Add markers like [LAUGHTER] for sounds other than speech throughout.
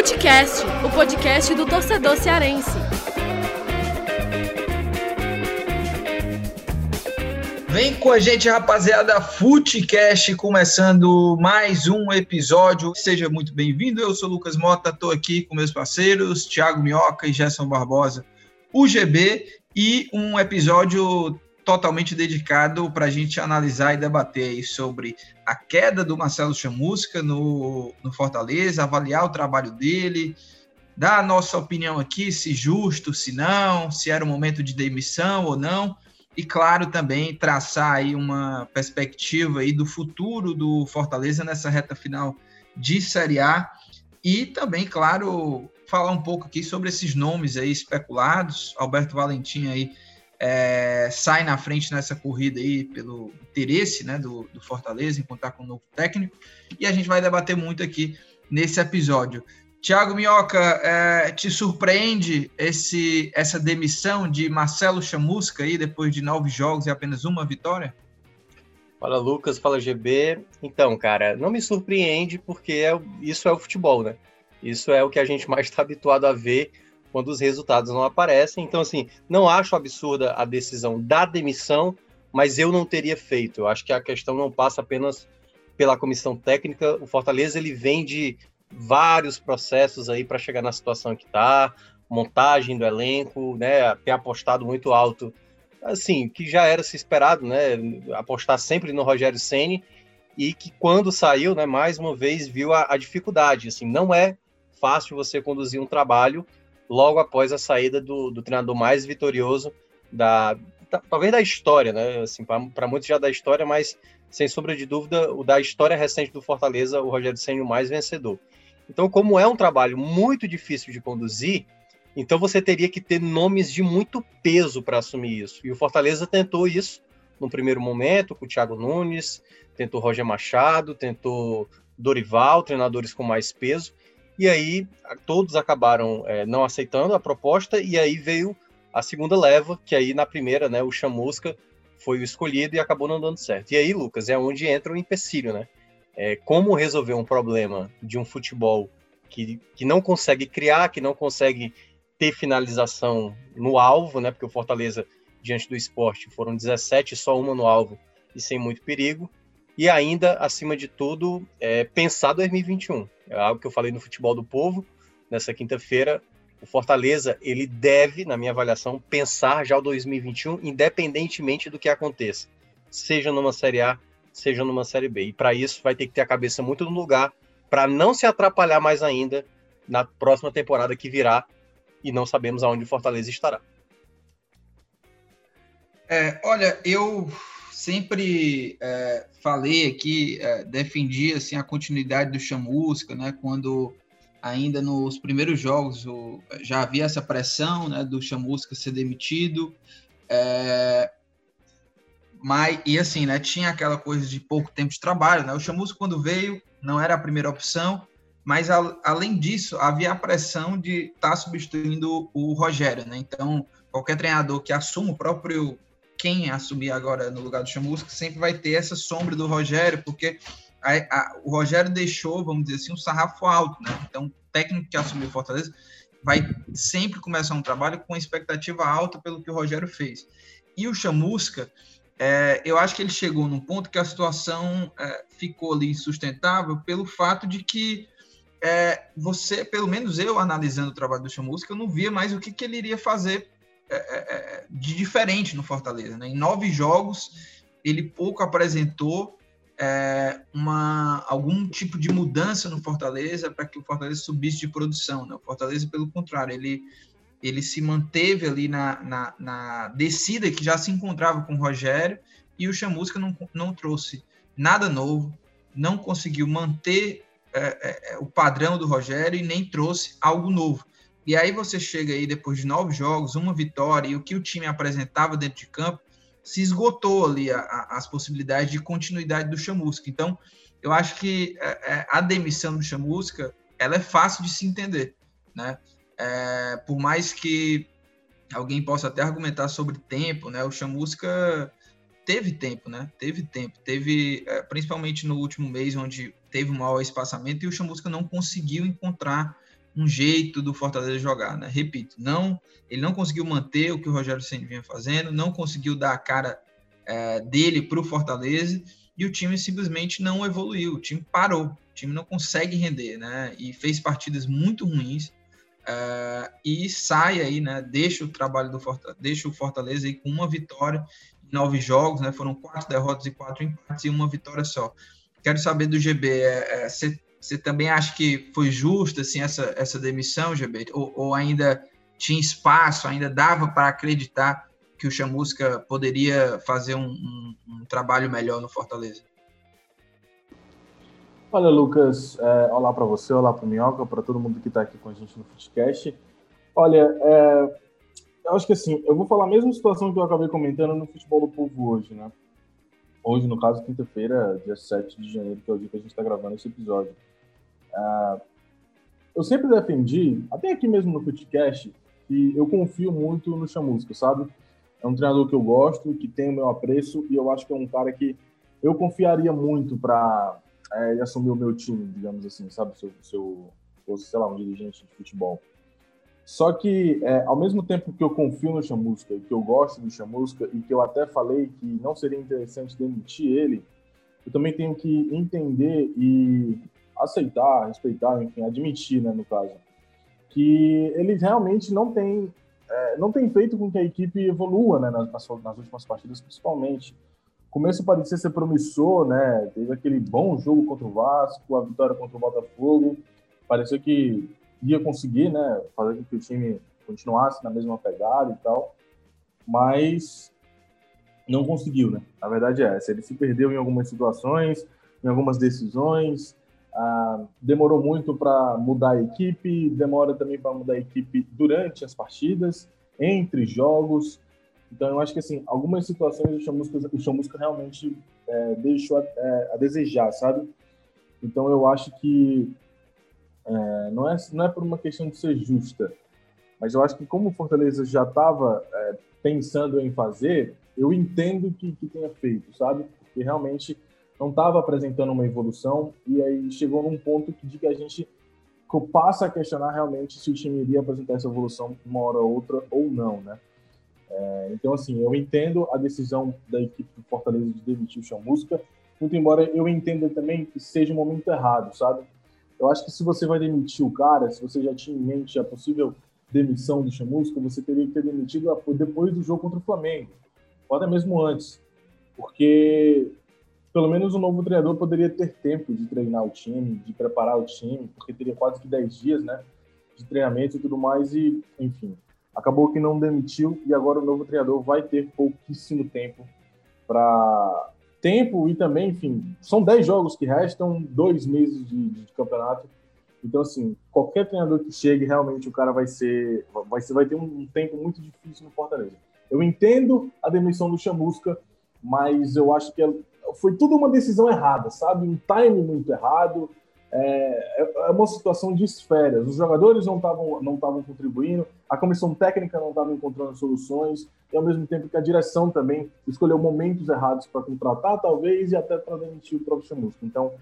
Futecast, o podcast do torcedor cearense. Vem com a gente, rapaziada, Futecast, começando mais um episódio. Seja muito bem-vindo. Eu sou Lucas Mota, estou aqui com meus parceiros, Thiago Minhoca e Gerson Barbosa, UGB, e um episódio totalmente dedicado para a gente analisar e debater sobre a queda do Marcelo Chamusca no, no Fortaleza, avaliar o trabalho dele, dar a nossa opinião aqui, se justo, se não, se era o momento de demissão ou não e claro também traçar aí uma perspectiva aí do futuro do Fortaleza nessa reta final de Série A e também, claro, falar um pouco aqui sobre esses nomes aí especulados. Alberto Valentim aí é, sai na frente nessa corrida aí pelo interesse né, do, do Fortaleza em contar com um novo técnico e a gente vai debater muito aqui nesse episódio. Tiago Minhoca, é, te surpreende esse, essa demissão de Marcelo Chamusca aí depois de nove jogos e apenas uma vitória? Fala Lucas, fala GB. Então, cara, não me surpreende porque é, isso é o futebol, né? Isso é o que a gente mais está habituado a ver quando os resultados não aparecem. Então, assim, não acho absurda a decisão da demissão, mas eu não teria feito. Eu acho que a questão não passa apenas pela comissão técnica. O Fortaleza ele vem de vários processos aí para chegar na situação que está, montagem do elenco, né, ter apostado muito alto, assim, que já era se esperado, né, apostar sempre no Rogério Ceni e que quando saiu, né, mais uma vez viu a, a dificuldade, assim, não é fácil você conduzir um trabalho logo após a saída do, do treinador mais vitorioso da, talvez da história, né, assim, para muitos já da história, mas sem sombra de dúvida, o da história recente do Fortaleza, o Rogério Ceni o mais vencedor. Então, como é um trabalho muito difícil de conduzir, então você teria que ter nomes de muito peso para assumir isso. E o Fortaleza tentou isso no primeiro momento, com o Thiago Nunes, tentou Roger Machado, tentou Dorival, treinadores com mais peso. E aí todos acabaram é, não aceitando a proposta, e aí veio a segunda leva, que aí na primeira, né, o Chamusca foi o escolhido e acabou não dando certo. E aí, Lucas, é onde entra o empecilho, né? é, como resolver um problema de um futebol que, que não consegue criar, que não consegue ter finalização no alvo, né? Porque o Fortaleza, diante do esporte, foram 17, só uma no alvo e sem muito perigo. E ainda, acima de tudo, é, pensar 2021. É algo que eu falei no Futebol do Povo nessa quinta-feira. O Fortaleza, ele deve, na minha avaliação, pensar já o 2021, independentemente do que aconteça. Seja numa Série A, seja numa Série B. E para isso vai ter que ter a cabeça muito no lugar para não se atrapalhar mais ainda na próxima temporada que virá e não sabemos aonde o Fortaleza estará. É, olha, eu sempre é, falei aqui, é, defendi assim a continuidade do Chamusca, né? Quando ainda nos primeiros jogos o, já havia essa pressão, né, do Chamusca ser demitido. É, mas, e assim, né? Tinha aquela coisa de pouco tempo de trabalho, né? O Chamusco, quando veio, não era a primeira opção, mas a, além disso, havia a pressão de estar tá substituindo o Rogério, né? Então, qualquer treinador que assuma o próprio quem assumir agora no lugar do Chamusco sempre vai ter essa sombra do Rogério, porque a, a, o Rogério deixou, vamos dizer assim, um sarrafo alto, né? Então, técnico que assumiu o Fortaleza vai sempre começar um trabalho com expectativa alta pelo que o Rogério fez. E o Chamusca, é, eu acho que ele chegou num ponto que a situação é, ficou ali insustentável pelo fato de que é, você, pelo menos eu, analisando o trabalho do Chamusca, eu não via mais o que, que ele iria fazer é, é, é, de diferente no Fortaleza. Né? Em nove jogos, ele pouco apresentou uma, algum tipo de mudança no Fortaleza para que o Fortaleza subisse de produção. Né? O Fortaleza, pelo contrário, ele ele se manteve ali na, na, na, descida que já se encontrava com o Rogério e o Chamusca não, não trouxe nada novo, não conseguiu manter é, é, é, o padrão do Rogério e nem trouxe algo novo. E aí você chega aí depois de nove jogos, uma vitória e o que o time apresentava dentro de campo se esgotou ali a, a, as possibilidades de continuidade do Chamusca. Então, eu acho que é, é a demissão do Chamusca ela é fácil de se entender, né? É, por mais que alguém possa até argumentar sobre tempo, né? O Chamusca teve tempo, né? Teve tempo, teve é, principalmente no último mês onde teve um maior espaçamento e o Chamusca não conseguiu encontrar um jeito do Fortaleza jogar, né? Repito, não, ele não conseguiu manter o que o Rogério Ceni vinha fazendo, não conseguiu dar a cara é, dele para o Fortaleza e o time simplesmente não evoluiu, o time parou, o time não consegue render, né? E fez partidas muito ruins é, e sai aí, né? Deixa o trabalho do Fortaleza, deixa o Fortaleza aí com uma vitória em nove jogos, né? Foram quatro derrotas e quatro empates e uma vitória só. Quero saber do GB, é, é, você também acha que foi justa assim, essa, essa demissão, GB? Ou, ou ainda tinha espaço, ainda dava para acreditar que o Chamusca poderia fazer um, um, um, trabalho melhor no Fortaleza? Olha, Lucas, é, olá para você, olá para o Minhoca, para todo mundo que está aqui com a gente no podcast. Olha, é, eu acho que assim, eu vou falar a mesma situação que eu acabei comentando no Futebol do Povo hoje, né? Hoje, no caso, quinta-feira, dia 7 de janeiro, que é o dia que a gente está gravando esse episódio. Uh, eu sempre defendi, até aqui mesmo no podcast, que eu confio muito no Chamusca, sabe? É um treinador que eu gosto, que tem o meu apreço, e eu acho que é um cara que eu confiaria muito para é, assumir o meu time, digamos assim, sabe? Se eu, se eu fosse, sei lá, um dirigente de futebol. Só que, é, ao mesmo tempo que eu confio no Chamusca que eu gosto do Chamusca e que eu até falei que não seria interessante demitir ele, eu também tenho que entender e aceitar, respeitar, enfim, admitir, né, no caso, que ele realmente não tem é, não tem feito com que a equipe evolua, né, nas, nas, últimas partidas, principalmente. O começo parecia ser promissor, né? Teve aquele bom jogo contra o Vasco, a vitória contra o Botafogo. Pareceu que ia conseguir, né, fazer com que o time continuasse na mesma pegada e tal. Mas não conseguiu, né? A verdade é essa. Ele se perdeu em algumas situações, em algumas decisões, ah, demorou muito para mudar a equipe, demora também para mudar a equipe durante as partidas, entre jogos. Então, eu acho que assim, algumas situações o Chamusca, realmente é, deixou a, é, a, desejar, sabe? Então, eu acho que é, não, é, não é por uma questão de ser justa, mas eu acho que como o Fortaleza já estava é, pensando em fazer, eu entendo que, que tenha feito, sabe? Porque realmente não estava apresentando uma evolução e aí chegou num ponto de que a gente passa a questionar realmente se o time iria apresentar essa evolução uma hora ou outra ou não, né? É, então, assim, eu entendo a decisão da equipe do Fortaleza de demitir o Chamusca, muito embora eu entenda também que seja o um momento errado, sabe? Eu acho que se você vai demitir o cara, se você já tinha em mente a possível demissão do Chamusca, você teria que ter demitido depois do jogo contra o Flamengo, ou até mesmo antes, porque pelo menos o novo treinador poderia ter tempo de treinar o time, de preparar o time, porque teria quase que 10 dias, né, de treinamento e tudo mais, e, enfim, acabou que não demitiu, e agora o novo treinador vai ter pouquíssimo tempo para tempo e também, enfim, são 10 jogos que restam, dois meses de, de, campeonato, então, assim, qualquer treinador que chegue, realmente o cara vai ser, vai, ser, vai ter um, tempo muito difícil no Fortaleza. Eu entendo a demissão do Chamusca, mas eu acho que foi tudo uma decisão errada, sabe? Um time muito errado. É, é, é uma situação de esferas. Os jogadores não estavam não estavam contribuindo, a comissão técnica não estava encontrando soluções, e ao mesmo tempo que a direção também escolheu momentos errados para contratar, talvez, e até para demitir o próprio Chamusca. Então,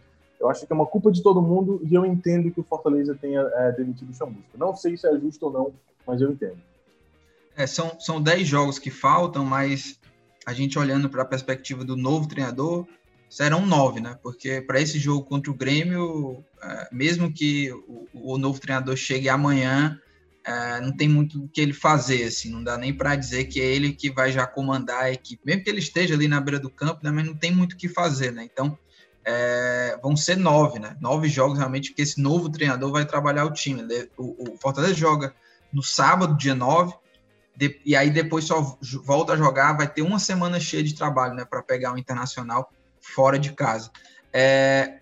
eu acho que é uma culpa de todo mundo e eu entendo que o Fortaleza tenha é, demitido o Chamusca. Não sei se é justo ou não, mas eu entendo. É, são, são 10 jogos que faltam, mas a gente olhando para a perspectiva do novo treinador, serão nove, né? Porque para esse jogo contra o Grêmio, é, mesmo que o, o, novo treinador chegue amanhã, é, não tem muito o que ele fazer, assim, não dá nem para dizer que é ele que vai já comandar a equipe, mesmo que ele esteja ali na beira do campo, né? Mas não tem muito o que fazer, né? Então, é, vão ser nove, né? Nove jogos realmente, porque esse novo treinador vai trabalhar o time. O, o Fortaleza joga no sábado, dia 9, de, e aí depois só volta a jogar, vai ter uma semana cheia de trabalho, né, para pegar o Internacional fora de casa. É,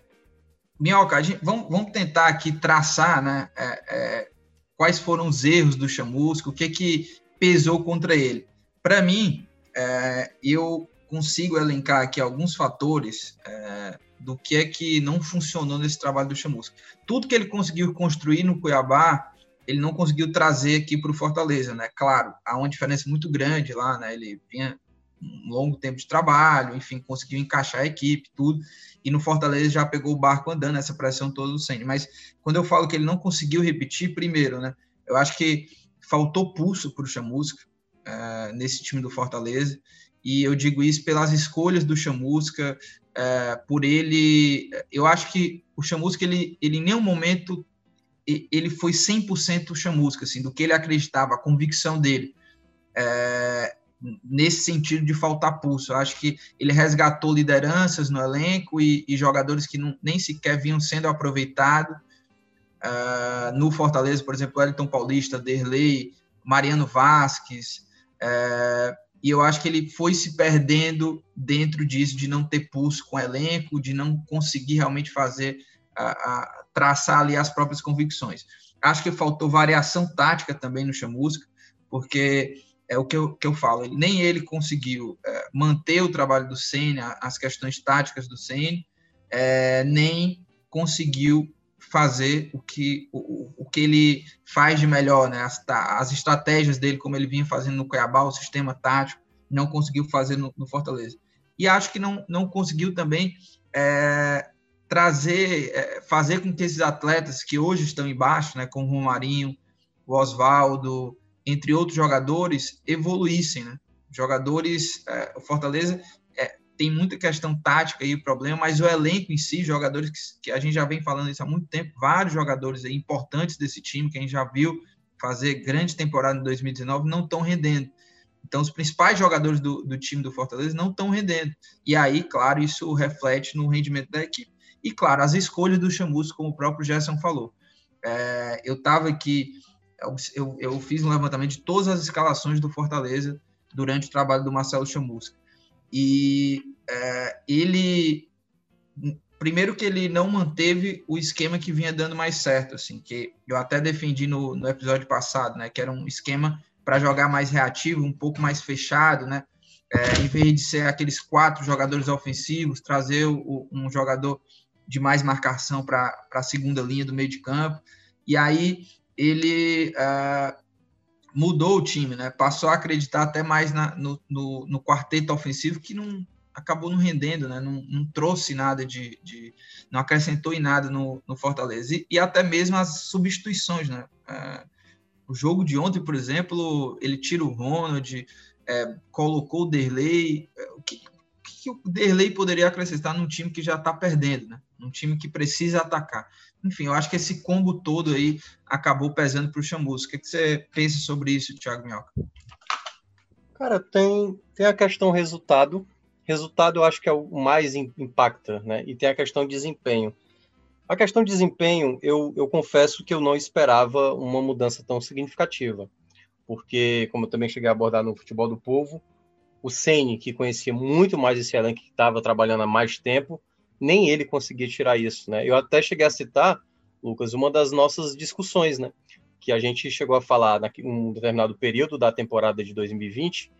Minhoca, gente, vamos, vamos, tentar aqui traçar, né, é, é, quais foram os erros do Chamusco, o que que pesou contra ele. Para mim, é, eu consigo elencar aqui alguns fatores é, do que é que não funcionou nesse trabalho do Chamusco. Tudo que ele conseguiu construir no Cuiabá ele não conseguiu trazer aqui para o Fortaleza, né? Claro, há uma diferença muito grande lá, né? Ele vinha um longo tempo de trabalho, enfim, conseguiu encaixar a equipe, tudo. E no Fortaleza já pegou o barco andando, essa pressão toda do Senna. Mas quando eu falo que ele não conseguiu repetir, primeiro, né? Eu acho que faltou pulso para o Chamusca uh, nesse time do Fortaleza. E eu digo isso pelas escolhas do Chamusca, uh, por ele. Eu acho que o Chamusca, ele, ele em nenhum momento ele foi 100% chamusca, assim, do que ele acreditava, a convicção dele. É, nesse sentido de faltar pulso. Eu acho que ele resgatou lideranças no elenco e, e jogadores que não, nem sequer vinham sendo aproveitados. Uh, no Fortaleza, por exemplo, Wellington Paulista, Derlei, Mariano Vasquez. Uh, e eu acho que ele foi se perdendo dentro disso, de não ter pulso com o elenco, de não conseguir realmente fazer, uh, traçar ali as próprias convicções. Acho que faltou variação tática também no Chamusca, porque é o que eu, que eu falo, nem ele conseguiu é, manter o trabalho do Senna, as questões táticas do Senna, é, nem conseguiu fazer o que, o, o que ele faz de melhor, né? As, as estratégias dele, como ele vinha fazendo no Cuiabá, o sistema tático, não conseguiu fazer no, no Fortaleza. E acho que não, não conseguiu também é, trazer, é, fazer com que esses atletas que hoje estão embaixo, né, como o Romarinho, o Oswaldo, entre outros jogadores, evoluíssem, né? Jogadores, é, o Fortaleza é, tem muita questão tática o problema, mas o elenco em si, jogadores que, que, a gente já vem falando isso há muito tempo, vários jogadores importantes desse time, que a gente já viu fazer grande temporada em 2019, não estão rendendo. Então, os principais jogadores do, do time do Fortaleza não estão rendendo. E aí, claro, isso reflete no rendimento da equipe. E, claro, as escolhas do Chamus, como o próprio Gerson falou. É, eu estava aqui eu, eu, fiz um levantamento de todas as escalações do Fortaleza durante o trabalho do Marcelo Chamusca. E é, ele, primeiro que ele não manteve o esquema que vinha dando mais certo, assim, que eu até defendi no, no episódio passado, né, que era um esquema para jogar mais reativo, um pouco mais fechado, né, é, em vez de ser aqueles quatro jogadores ofensivos, trazer o, um jogador de mais marcação para a segunda linha do meio de campo. E aí ele uh, mudou o time, né? Passou a acreditar até mais na, no, no, no, quarteto ofensivo que não acabou não rendendo, né? Não, não trouxe nada de, de, não acrescentou em nada no, no Fortaleza e, e, até mesmo as substituições, né? Uh, o jogo de ontem, por exemplo, ele tira o Ronald, é, colocou o Derlei. O que, que o Derlei poderia acrescentar num time que já está perdendo, né? Num time que precisa atacar. Enfim, eu acho que esse combo todo aí acabou pesando para o Chamus. O que, que, você pensa sobre isso, Thiago Minhoca? Cara, tem, tem a questão resultado. Resultado eu acho que é o mais impacta, né? E tem a questão de desempenho. A questão de desempenho, eu, eu confesso que eu não esperava uma mudança tão significativa. Porque, como eu também cheguei a abordar no Futebol do Povo, o Sene, que conhecia muito mais esse elenco, que estava trabalhando há mais tempo, nem ele conseguia tirar isso, né? Eu até cheguei a citar, Lucas, uma das nossas discussões, né? Que a gente chegou a falar em um determinado período da temporada de 2020,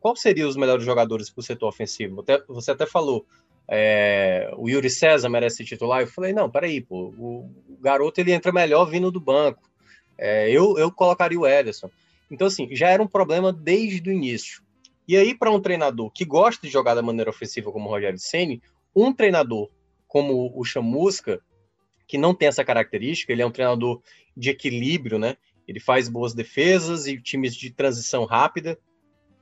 qual seriam os melhores jogadores para o setor ofensivo? Até, você até falou, é, o Yuri César merece ser titular. Eu falei, não, peraí, pô, o, garoto ele entra melhor vindo do banco. É, eu, eu colocaria o Ederson. Então, assim, já era um problema desde o início. E aí, para um treinador que gosta de jogar da maneira ofensiva como o Rogério Ceni, um treinador como o Chamusca, que não tem essa característica, ele é um treinador de equilíbrio, né? Ele faz boas defesas e times de transição rápida.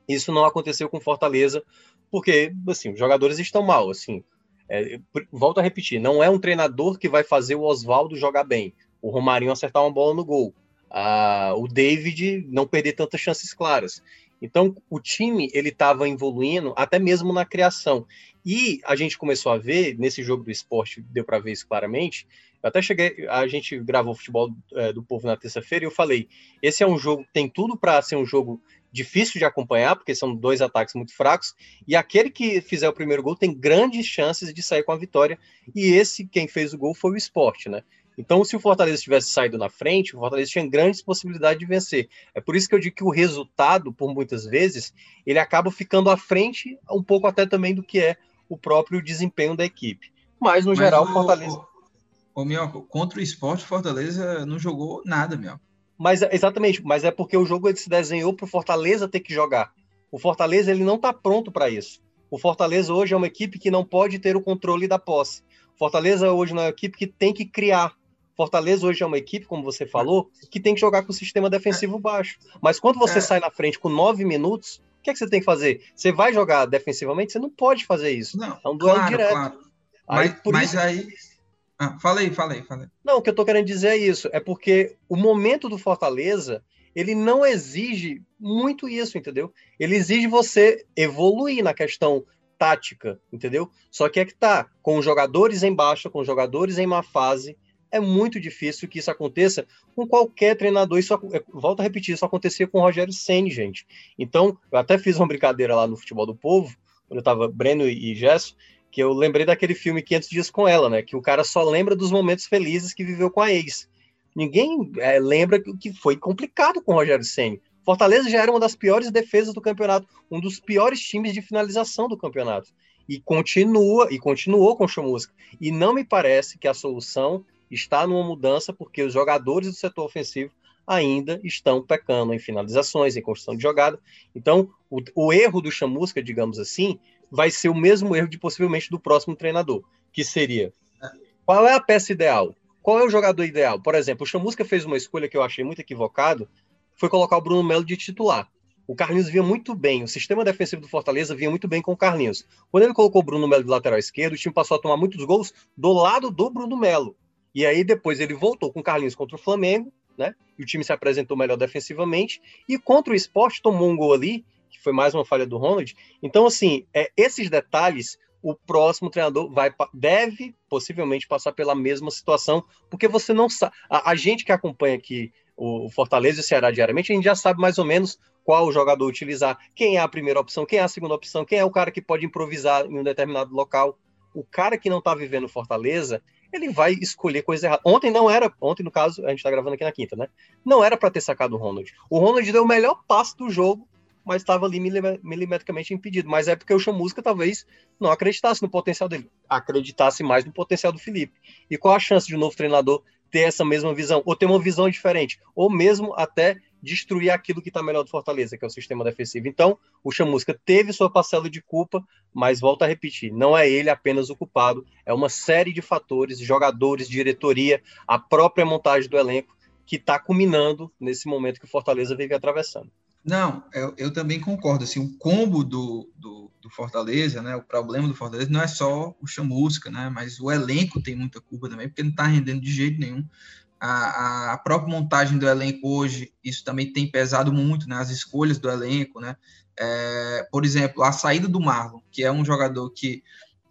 Isso não aconteceu com Fortaleza, porque assim, os jogadores estão mal, assim. É, volto a repetir, não é um treinador que vai fazer o Oswaldo jogar bem, o Romarinho acertar uma bola no gol, ah, o David não perder tantas chances claras. Então, o time ele estava evoluindo até mesmo na criação. E a gente começou a ver, nesse jogo do esporte, deu para ver isso claramente. Eu até cheguei, a gente gravou o futebol é, do povo na terça-feira e eu falei: esse é um jogo, tem tudo para ser um jogo difícil de acompanhar, porque são dois ataques muito fracos, e aquele que fizer o primeiro gol tem grandes chances de sair com a vitória, e esse, quem fez o gol, foi o esporte, né? Então, se o Fortaleza tivesse saído na frente, o Fortaleza tinha grandes possibilidades de vencer. É por isso que eu digo que o resultado, por muitas vezes, ele acaba ficando à frente, um pouco até também do que é o próprio desempenho da equipe. Mas, no Mas geral, o Fortaleza. O, o, contra o esporte, Fortaleza não jogou nada, meu. Mas exatamente, mas é porque o jogo se desenhou para o Fortaleza ter que jogar. O Fortaleza ele não está pronto para isso. O Fortaleza hoje é uma equipe que não pode ter o controle da posse. Fortaleza hoje não é uma equipe que tem que criar. Fortaleza hoje é uma equipe, como você falou, que tem que jogar com o sistema defensivo baixo. Mas quando você é. sai na frente com nove minutos, o que, é que você tem que fazer? Você vai jogar defensivamente? Você não pode fazer isso. Não, é um duelo claro, direto. Claro. Aí, mas, mas isso... aí. Ah, falei, falei, falei. Não, o que eu tô querendo dizer é isso. É porque o momento do Fortaleza ele não exige muito isso, entendeu? Ele exige você evoluir na questão tática, entendeu? Só que é que tá, com jogadores em baixa, com jogadores em má fase, é muito difícil que isso aconteça com qualquer treinador. Isso, é, volto a repetir, isso acontecia com o Rogério Senni, gente. Então, eu até fiz uma brincadeira lá no Futebol do Povo, quando eu tava Breno e Gesso, que eu lembrei daquele filme 500 Dias com Ela, né? Que o cara só lembra dos momentos felizes que viveu com a ex. Ninguém é, lembra que foi complicado com o Rogério Senni. Fortaleza já era uma das piores defesas do campeonato, um dos piores times de finalização do campeonato. E continua, e continuou com o Chamusca. E não me parece que a solução está numa mudança, porque os jogadores do setor ofensivo ainda estão pecando em finalizações, em construção de jogada. Então, o, o erro do Chamusca, digamos assim, vai ser o mesmo erro de possivelmente do próximo treinador, que seria qual é a peça ideal? Qual é o jogador ideal? Por exemplo, o Chamusca fez uma escolha que eu achei muito equivocado, foi colocar o Bruno Melo de titular. O Carlinhos vinha muito bem, o sistema defensivo do Fortaleza vinha muito bem com o Carlinhos. Quando ele colocou o Bruno Melo de lateral esquerdo, o time passou a tomar muitos gols do lado do Bruno Melo. E aí depois ele voltou com o Carlinhos contra o Flamengo, né? E o time se apresentou melhor defensivamente. E contra o esporte tomou um gol ali, que foi mais uma falha do Ronald. Então, assim, é, esses detalhes o próximo treinador vai deve possivelmente passar pela mesma situação, porque você não sabe. A, a, gente que acompanha aqui o Fortaleza e o Ceará diariamente, a gente já sabe mais ou menos qual jogador utilizar, quem é a primeira opção, quem é a segunda opção, quem é o cara que pode improvisar em um determinado local. O cara que não está vivendo Fortaleza, ele vai escolher coisa errada. Ontem não era, ontem no caso, a gente está gravando aqui na quinta, né? Não era para ter sacado o Ronald. O Ronald deu o melhor passe do jogo mas estava ali milimetricamente impedido. Mas é porque o Chamusca talvez não acreditasse no potencial dele, acreditasse mais no potencial do Felipe. E qual a chance de um novo treinador ter essa mesma visão, ou ter uma visão diferente, ou mesmo até destruir aquilo que está melhor do Fortaleza, que é o sistema defensivo. Então, o Chamusca teve sua parcela de culpa, mas volta a repetir, não é ele apenas o culpado, é uma série de fatores, jogadores, diretoria, a própria montagem do elenco, que está culminando nesse momento que o Fortaleza vive atravessando. Não, eu, eu, também concordo. Assim, o combo do, do, do, Fortaleza, né? O problema do Fortaleza não é só o chamusca, né? Mas o elenco tem muita culpa também, porque não está rendendo de jeito nenhum. A, a, própria montagem do elenco hoje, isso também tem pesado muito, né? As escolhas do elenco, né? É, por exemplo, a saída do Marlon, que é um jogador que,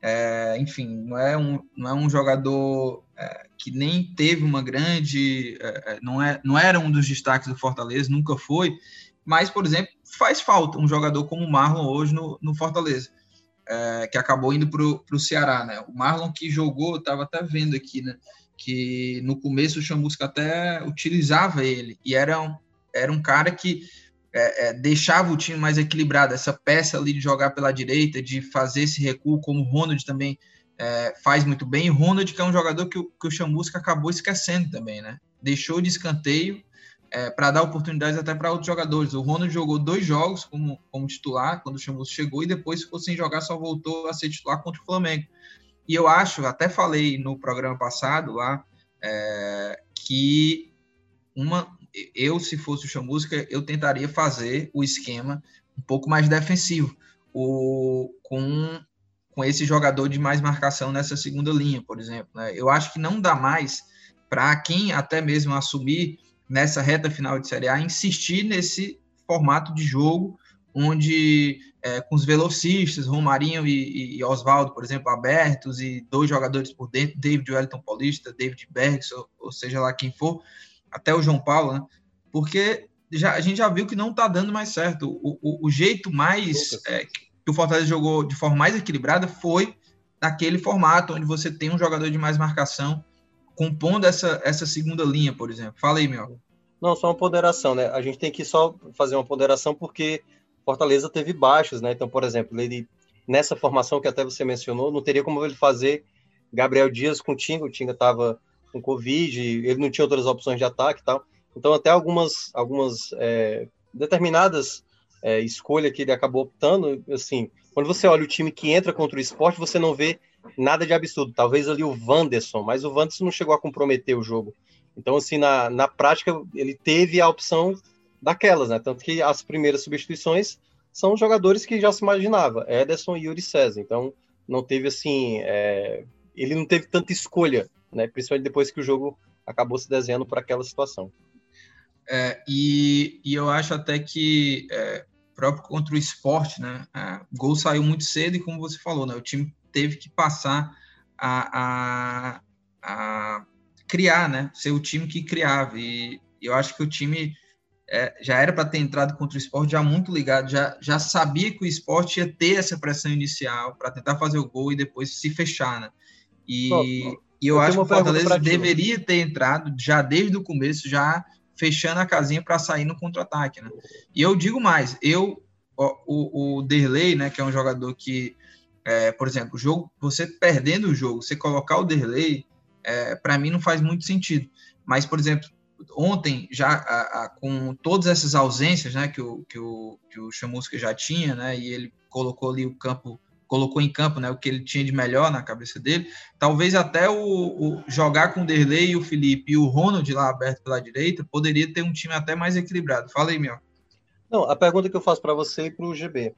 é, enfim, não é um, não é um jogador é, que nem teve uma grande, é, é, não, é, não era um dos destaques do Fortaleza, nunca foi, mas, por exemplo, faz falta um jogador como o Marlon hoje no, no Fortaleza, é, que acabou indo para o Ceará, né? O Marlon que jogou, estava até vendo aqui, né? Que no começo o Chamusca até utilizava ele, e era um, era um cara que é, é, deixava o time mais equilibrado, essa peça ali de jogar pela direita, de fazer esse recuo, como o Ronald também é, faz muito bem. O Ronald, que é um jogador que o, que o Chamusca acabou esquecendo também, né? Deixou de escanteio é, para dar oportunidades até para outros jogadores. O Ronald jogou dois jogos como, como titular quando o Chamus chegou e depois ficou sem jogar, só voltou a ser titular contra o Flamengo. E eu acho, até falei no programa passado lá, é, que uma, eu, se fosse o Chamusca, eu tentaria fazer o esquema um pouco mais defensivo, o, com, com esse jogador de mais marcação nessa segunda linha, por exemplo. Né? Eu acho que não dá mais para quem até mesmo assumir nessa reta final de Série A, insistir nesse formato de jogo, onde é, com os velocistas, Romarinho e, e, Oswaldo, por exemplo, abertos, e dois jogadores por dentro, David Wellington Paulista, David Bergs, ou, ou, seja lá quem for, até o João Paulo, né? porque já, a gente já viu que não está dando mais certo. O, o, o jeito mais é, que o Fortaleza jogou de forma mais equilibrada foi naquele formato onde você tem um jogador de mais marcação compondo essa, essa segunda linha, por exemplo? Fala aí, meu. Não, só uma ponderação, né? A gente tem que só fazer uma ponderação porque Fortaleza teve baixos, né? Então, por exemplo, ele nessa formação que até você mencionou, não teria como ele fazer Gabriel Dias com o Tinga, o Tinga estava com Covid, ele não tinha outras opções de ataque e tal. Então, até algumas, algumas é, determinadas é, escolha que ele acabou optando, assim, quando você olha o time que entra contra o esporte, você não vê nada de absurdo. Talvez ali o Wanderson, mas o Wanderson não chegou a comprometer o jogo. Então, assim, na, na prática, ele teve a opção daquelas, né? Tanto que as primeiras substituições são jogadores que já se imaginava, Ederson e Yuri César. Então, não teve, assim, é... ele não teve tanta escolha, né? Principalmente depois que o jogo acabou se desenhando para aquela situação. É, e, e, eu acho até que é, próprio contra o esporte, né? É, o gol saiu muito cedo e como você falou, né? O time teve que passar a, a, a criar, né? Ser o time que criava. E eu acho que o time é, já era para ter entrado contra o esporte já muito ligado, já, já sabia que o esporte ia ter essa pressão inicial para tentar fazer o gol e depois se fechar, né? E, e eu, eu acho que o Fortaleza deveria ter entrado já desde o começo, já fechando a casinha para sair no contra-ataque, né? E eu digo mais, eu o, o Derlei, né, que é um jogador que, é, por exemplo, o jogo, você perdendo o jogo, você colocar o Derlei, é, para mim não faz muito sentido. Mas, por exemplo, ontem, já a, a, com todas essas ausências né, que, o, que, o, que o Chamusca já tinha, né, e ele colocou ali o campo, colocou em campo né, o que ele tinha de melhor na cabeça dele, talvez até o, o jogar com o Derlei e o Felipe e o Ronald lá aberto pela direita, poderia ter um time até mais equilibrado. Fala aí, meu. Não, a pergunta que eu faço para você e para o GB.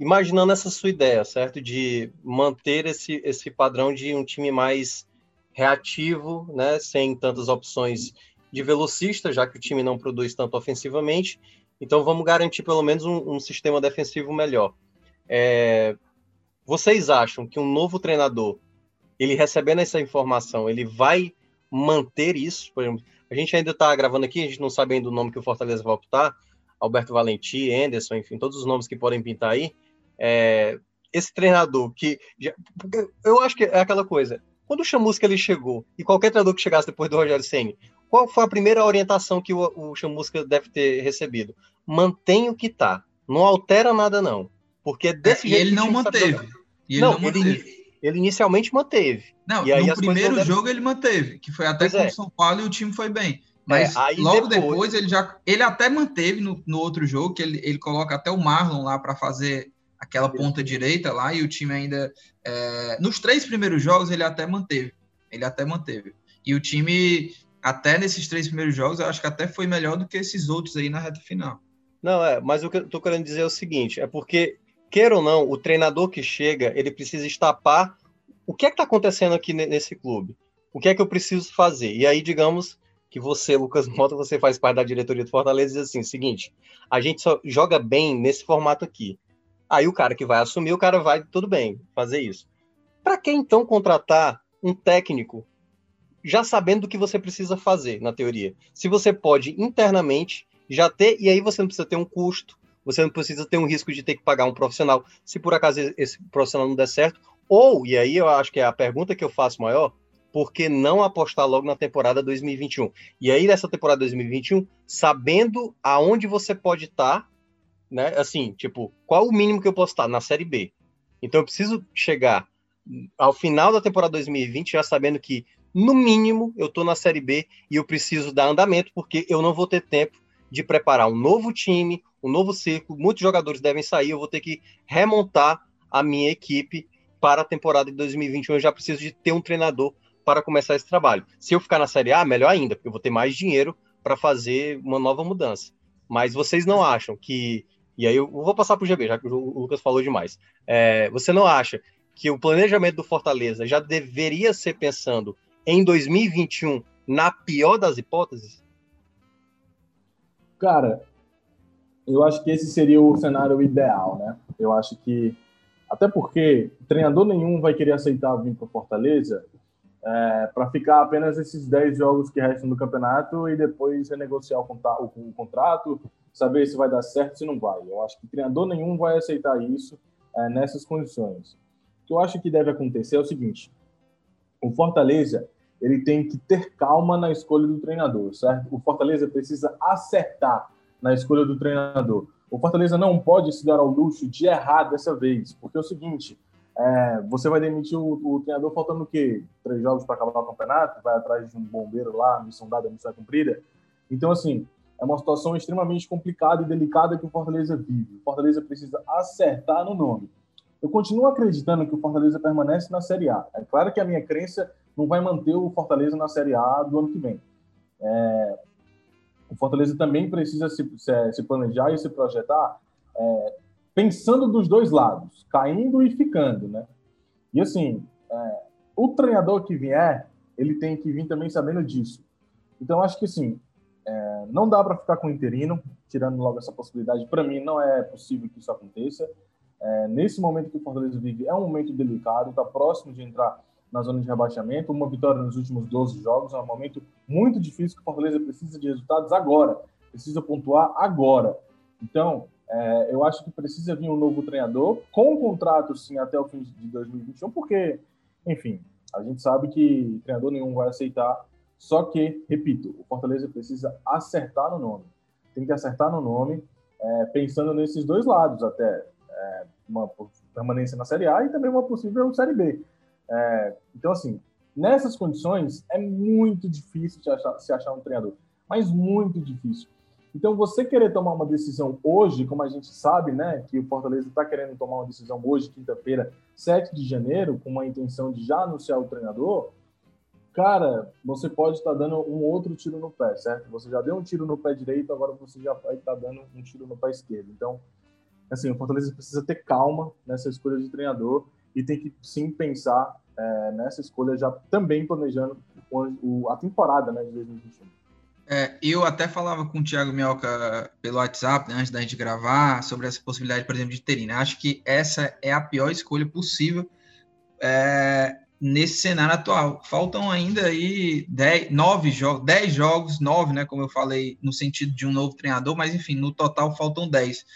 Imaginando essa sua ideia, certo? De manter esse, esse padrão de um time mais reativo, né, sem tantas opções de velocista, já que o time não produz tanto ofensivamente. Então vamos garantir pelo menos um, um sistema defensivo melhor. É, vocês acham que um novo treinador, ele recebendo essa informação, ele vai manter isso? Por exemplo, a gente ainda está gravando aqui, a gente não sabe ainda o nome que o Fortaleza vai optar, Alberto Valenti, Anderson, enfim, todos os nomes que podem pintar aí. É, esse treinador que. eu acho que é aquela coisa. Quando o Chamusca ele chegou, e qualquer treinador que chegasse depois do Rogério Senni, qual foi a primeira orientação que o, o Chamusca deve ter recebido? Mantém o que tá. Não altera nada, não. Porque é desse é, jeito. E ele não manteve. Ele não, não manteve. Ele, ele, inicialmente manteve. Não, no primeiro jogo ele manteve, que foi até com o é. São Paulo e o time foi bem. Mas é, logo depois... depois... ele já. Ele até manteve no, no outro jogo, que ele, ele coloca até o Marlon lá para fazer aquela ponta direita lá, e o time ainda. É, nos três primeiros jogos ele até manteve. Ele até manteve. E o time, até nesses três primeiros jogos, eu acho que até foi melhor do que esses outros aí na reta final. Não, é, mas o que eu tô querendo dizer é o seguinte: é porque, queira ou não, o treinador que chega, ele precisa estapar o que é que tá acontecendo aqui nesse clube. O que é que eu preciso fazer? E aí, digamos, que você, Lucas Mota, você faz parte da diretoria do Fortaleza e diz assim, seguinte, a gente só joga bem nesse formato aqui. Aí o cara que vai assumir, o cara vai, tudo bem, fazer isso. Para que então contratar um técnico já sabendo o que você precisa fazer, na teoria? Se você pode internamente já ter, e aí você não precisa ter um custo, você não precisa ter um risco de ter que pagar um profissional, se por acaso esse profissional não der certo, ou, e aí eu acho que é a pergunta que eu faço maior, por que não apostar logo na temporada 2021? E aí, nessa temporada 2021, sabendo aonde você pode estar, tá, né? Assim, tipo, qual o mínimo que eu posso estar? Tá? Na Série B. Então, eu preciso chegar ao final da temporada 2020 já sabendo que, no mínimo, eu estou na Série B e eu preciso dar andamento, porque eu não vou ter tempo de preparar um novo time, um novo ciclo. Muitos jogadores devem sair, eu vou ter que remontar a minha equipe para a temporada de 2021. Eu já preciso de ter um treinador para começar esse trabalho. Se eu ficar na Série A, melhor ainda, porque eu vou ter mais dinheiro para fazer uma nova mudança. Mas vocês não acham que. E aí eu vou passar para o GB, já que o Lucas falou demais. É, você não acha que o planejamento do Fortaleza já deveria ser pensando em 2021 na pior das hipóteses? Cara, eu acho que esse seria o cenário ideal, né? Eu acho que, até porque treinador nenhum vai querer aceitar vir para Fortaleza é, para ficar apenas esses 10 jogos que restam do campeonato e depois renegociar o, o, o, contrato, saber se vai dar certo, se não vai. Eu acho que treinador nenhum vai aceitar isso é, nessas condições. O que eu acho que deve acontecer é o seguinte: o Fortaleza ele tem que ter calma na escolha do treinador, certo? O Fortaleza precisa acertar na escolha do treinador. O Fortaleza não pode se dar ao luxo de errar dessa vez, porque é o seguinte: é, você vai demitir o, o, treinador faltando o quê? Três jogos para acabar o campeonato? Vai atrás de um bombeiro lá, missão dada, missão cumprida? Então, assim, é uma situação extremamente complicada e delicada que o Fortaleza vive. O Fortaleza precisa acertar no nome. Eu continuo acreditando que o Fortaleza permanece na Série A. É claro que a minha crença não vai manter o Fortaleza na Série A do ano que vem. É, o Fortaleza também precisa se, se, se planejar e se projetar é, pensando dos dois lados, caindo e ficando, né? E assim, é, o treinador que vier, ele tem que vir também sabendo disso. Então, acho que assim, é, não dá para ficar com o interino, tirando logo essa possibilidade. Para mim, não é possível que isso aconteça. É, nesse momento que o Fortaleza vive, é um momento delicado, está próximo de entrar na zona de rebaixamento. Uma vitória nos últimos 12 jogos é um momento muito difícil que o Fortaleza precisa de resultados agora, precisa pontuar agora. Então, é, eu acho que precisa vir um novo treinador com um contrato, sim, até o fim de 2021, porque, enfim, a gente sabe que treinador nenhum vai aceitar. Só que, repito, o Fortaleza precisa acertar no nome. Tem que acertar no nome, é, pensando nesses dois lados, até é, uma permanência na Série A e também uma possível Série B. É, então, assim, nessas condições, é muito difícil se achar, se achar um treinador, mas muito difícil. Então, você querer tomar uma decisão hoje, como a gente sabe, né, que o Fortaleza está querendo tomar uma decisão hoje, quinta-feira, 7 de janeiro, com uma intenção de já anunciar o treinador, cara, você pode estar tá dando um outro tiro no pé, certo? Você já deu um tiro no pé direito, agora você já vai estar tá dando um tiro no pé esquerdo. Então, assim, o Fortaleza precisa ter calma nessa escolha de treinador e tem que sim pensar é, nessa escolha já também planejando o, a temporada né, de 2021. É, eu até falava com o Thiago Mioca pelo WhatsApp, né, antes da gente gravar, sobre essa possibilidade, por exemplo, de terina. Acho que essa é a pior escolha possível é, nesse cenário atual. Faltam ainda aí 10, 9 jogos, 10 jogos, 9, né, como eu falei, no sentido de um novo treinador, mas enfim, no total faltam 10.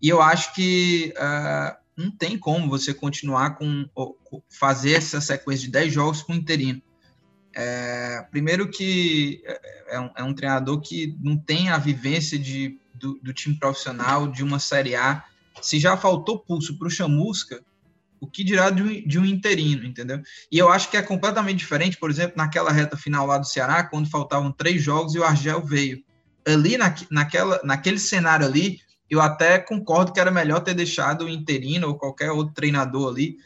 E eu acho que uh, não tem como você continuar com fazer essa sequência de 10 jogos com interino. É, primeiro que é, é um, é um, treinador que não tem a vivência de, do, do, time profissional de uma Série A. Se já faltou pulso para o Chamusca, o que dirá de um, de um, interino, entendeu? E eu acho que é completamente diferente, por exemplo, naquela reta final lá do Ceará, quando faltavam três jogos e o Argel veio. Ali, na, naquela, naquele cenário ali, eu até concordo que era melhor ter deixado o interino ou qualquer outro treinador ali,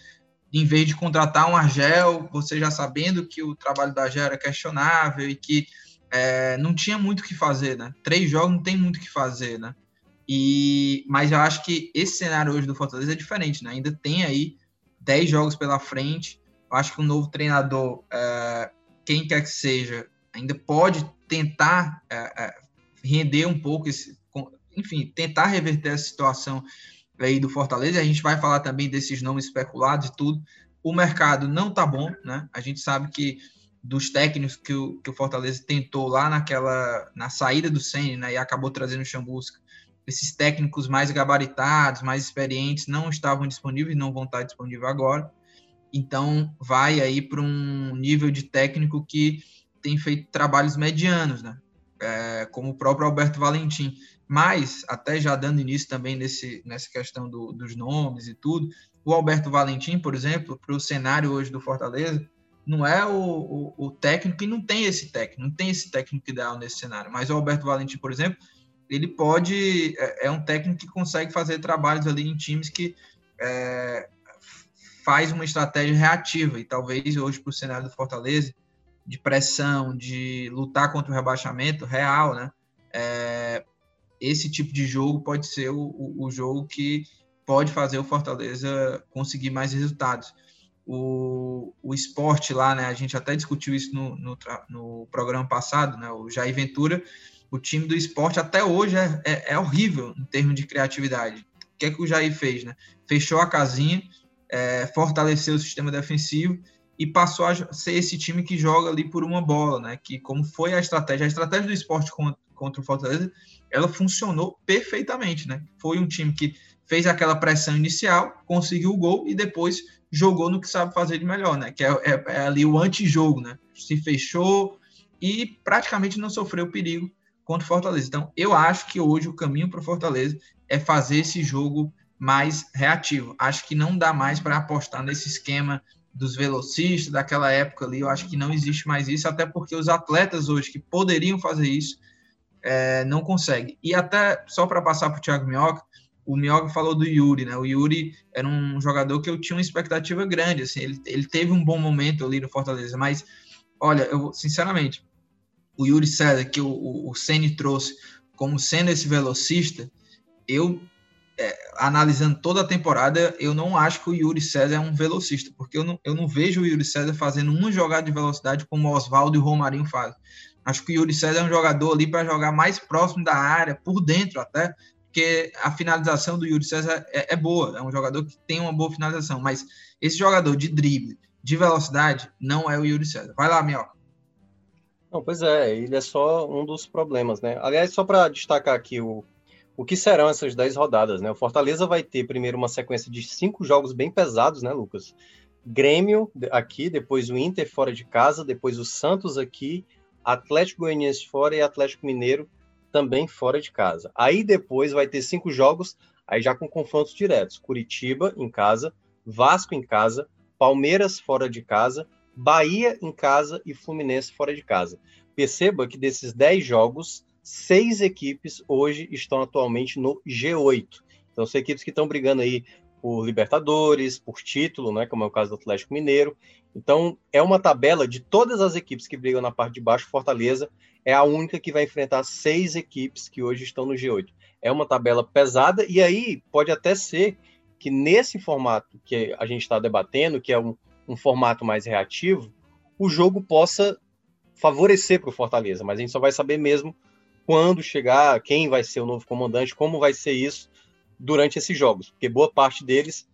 em vez de contratar um Argel, você já sabendo que o trabalho da Argel era questionável e que é, não tinha muito o que fazer, né? Três jogos não tem muito o que fazer, né? E, mas eu acho que esse cenário hoje do Fortaleza é diferente, né? Ainda tem aí dez jogos pela frente. Eu acho que o um novo treinador, é, quem quer que seja, ainda pode tentar é, é render um pouco esse, enfim, tentar reverter a situação aí do Fortaleza. A gente vai falar também desses nomes especulados e tudo. O mercado não tá bom, né? A gente sabe que dos técnicos que o, que o Fortaleza tentou lá naquela na saída do Senna, né, e acabou trazendo o Chambusca, esses técnicos mais gabaritados, mais experientes não estavam disponíveis, não vão estar disponíveis agora. Então, vai aí para um nível de técnico que tem feito trabalhos medianos, né? É, como o próprio Alberto Valentim. Mas, até já dando início também nesse, nessa questão do, dos nomes e tudo, o Alberto Valentim, por exemplo, para o cenário hoje do Fortaleza, não é o, o, o, técnico e não tem esse técnico, não tem esse técnico ideal nesse cenário. Mas o Alberto Valentim, por exemplo, ele pode, é, é um técnico que consegue fazer trabalhos ali em times que é, faz uma estratégia reativa e talvez hoje para o cenário do Fortaleza, de pressão, de lutar contra o rebaixamento real, né? É, esse tipo de jogo pode ser o, o, jogo que pode fazer o Fortaleza conseguir mais resultados. O, o esporte lá, né? A gente até discutiu isso no, no, no, programa passado, né? O Jair Ventura, o time do esporte até hoje é, é, é, horrível em termos de criatividade. O que é que o Jair fez, né? Fechou a casinha, é, fortaleceu o sistema defensivo e passou a ser esse time que joga ali por uma bola, né? Que como foi a estratégia, a estratégia do esporte contra, contra o Fortaleza ela funcionou perfeitamente, né? Foi um time que fez aquela pressão inicial, conseguiu o gol e depois jogou no que sabe fazer de melhor, né? Que é, é, é ali o antijogo, né? Se fechou e praticamente não sofreu perigo contra o Fortaleza. Então, eu acho que hoje o caminho para o Fortaleza é fazer esse jogo mais reativo. Acho que não dá mais para apostar nesse esquema dos velocistas daquela época ali. Eu acho que não existe mais isso, até porque os atletas hoje que poderiam fazer isso é, não consegue. E até, só para passar para o Thiago Minhoca, o Minhoca falou do Yuri, né? O Yuri era um jogador que eu tinha uma expectativa grande, assim, ele, ele teve um bom momento ali no Fortaleza, mas, olha, eu, sinceramente, o Yuri César, que o, o, o Ceni trouxe como sendo esse velocista, eu é, analisando toda a temporada, eu não acho que o Yuri César é um velocista, porque eu não, eu não vejo o Yuri César fazendo uma jogada de velocidade como o Oswaldo e o Romarinho fazem. Acho que o Yuri César é um jogador ali para jogar mais próximo da área, por dentro até, porque a finalização do Yuri César é, é, boa, é um jogador que tem uma boa finalização, mas esse jogador de drible, de velocidade, não é o Yuri César. Vai lá, Minhoca. Não, pois é, ele é só um dos problemas, né? Aliás, só para destacar aqui o, o que serão essas 10 rodadas, né? O Fortaleza vai ter primeiro uma sequência de cinco jogos bem pesados, né, Lucas? Grêmio aqui, depois o Inter fora de casa, depois o Santos aqui, Atlético Goianiense fora e Atlético Mineiro também fora de casa. Aí depois vai ter cinco jogos, aí já com confrontos diretos: Curitiba em casa, Vasco em casa, Palmeiras fora de casa, Bahia em casa e Fluminense fora de casa. Perceba que desses 10 jogos, seis equipes hoje estão atualmente no G8. Então, são equipes que estão brigando aí por Libertadores, por título, né, como é o caso do Atlético Mineiro. Então, é uma tabela de todas as equipes que brigam na parte de baixo. Fortaleza é a única que vai enfrentar seis equipes que hoje estão no G8. É uma tabela pesada, e aí pode até ser que nesse formato que a gente está debatendo, que é um, um formato mais reativo, o jogo possa favorecer para o Fortaleza, mas a gente só vai saber mesmo quando chegar, quem vai ser o novo comandante, como vai ser isso durante esses jogos, porque boa parte deles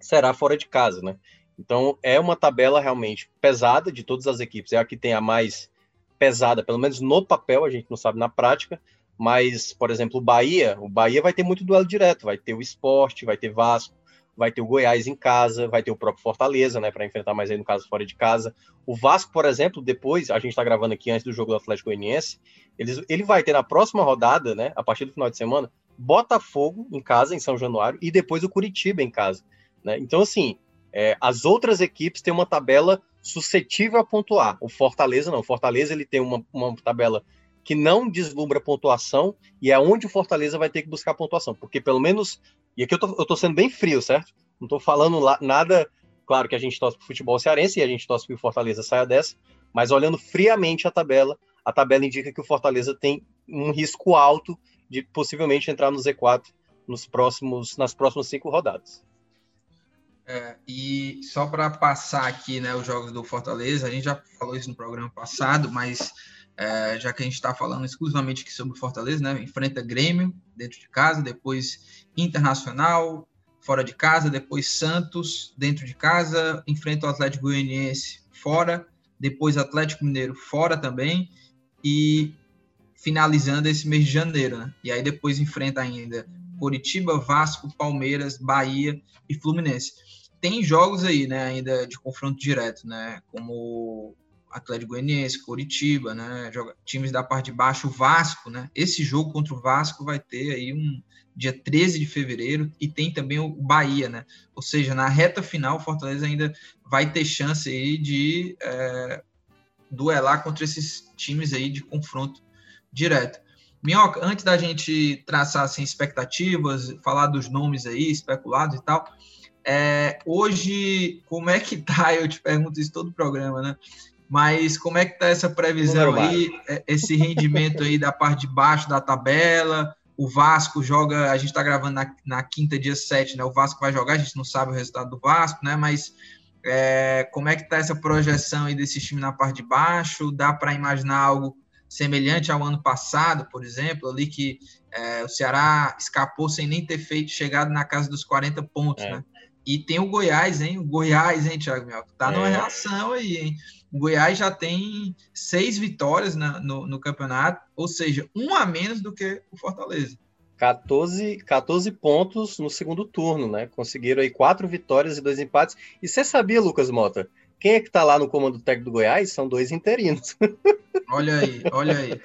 será fora de casa, né? Então é uma tabela realmente pesada de todas as equipes, é a que tem a mais pesada, pelo menos no papel, a gente não sabe na prática, mas, por exemplo, o Bahia, o Bahia vai ter muito duelo direto, vai ter o esporte, vai ter Vasco, vai ter o Goiás em casa, vai ter o próprio Fortaleza, né, para enfrentar mais aí no caso fora de casa. O Vasco, por exemplo, depois, a gente está gravando aqui antes do jogo do Atlético Goianiense, eles, ele vai ter na próxima rodada, né, a partir do final de semana, Botafogo em casa, em São Januário, e depois o Curitiba em casa. Né? Então, assim, é, as outras equipes têm uma tabela suscetível a pontuar. O Fortaleza não. O Fortaleza ele tem uma, uma tabela que não deslumbra pontuação e é onde o Fortaleza vai ter que buscar pontuação. Porque pelo menos e aqui eu tô, eu tô sendo bem frio, certo? Não tô falando lá, nada. Claro que a gente torce pro futebol cearense e a gente torce pro Fortaleza saia dessa, mas olhando friamente a tabela, a tabela indica que o Fortaleza tem um risco alto de possivelmente entrar no Z4 nos próximos, nas próximas cinco rodadas. É, e só para passar aqui né, os jogos do Fortaleza, a gente já falou isso no programa passado, mas é, já que a gente está falando exclusivamente aqui sobre Fortaleza, né, enfrenta Grêmio dentro de casa, depois Internacional, fora de casa, depois Santos, dentro de casa, enfrenta o Atlético Goianiense fora, depois Atlético Mineiro fora também, e finalizando esse mês de janeiro, né? E aí depois enfrenta ainda Curitiba, Vasco, Palmeiras, Bahia e Fluminense. Tem jogos aí, né, ainda de confronto direto, né, como Atlético Goianiense, Curitiba, né, times da parte de baixo, o Vasco, né? Esse jogo contra o Vasco vai ter aí um dia 13 de fevereiro, e tem também o Bahia, né? Ou seja, na reta final, o Fortaleza ainda vai ter chance aí de é, duelar contra esses times aí de confronto direto. Minhoca, antes da gente traçar assim, expectativas, falar dos nomes aí, especulados e tal, é, hoje, como é que tá? [LAUGHS] Eu te pergunto isso todo o programa, né? Mas como é que tá essa previsão aí, é, esse rendimento aí da parte de baixo da tabela? O Vasco joga, a gente está gravando na, na, quinta, dia 7, né? O Vasco vai jogar, a gente não sabe o resultado do Vasco, né? Mas é, como é que está essa projeção aí desse time na parte de baixo? Dá para imaginar algo semelhante ao ano passado, por exemplo, ali que é, o Ceará escapou sem nem ter feito, chegado na casa dos 40 pontos, é. né? E tem o Goiás, hein? O Goiás, hein, Thiago Mel? Tá numa é. reação aí, hein? O Goiás já tem seis vitórias na, no, no, campeonato, ou seja, um a menos do que o Fortaleza. 14, 14 pontos no segundo turno, né? Conseguiram aí quatro vitórias e dois empates. E você sabia, Lucas Mota, quem é que tá lá no comando técnico do Goiás? São dois interinos. [LAUGHS] Olha aí, olha aí.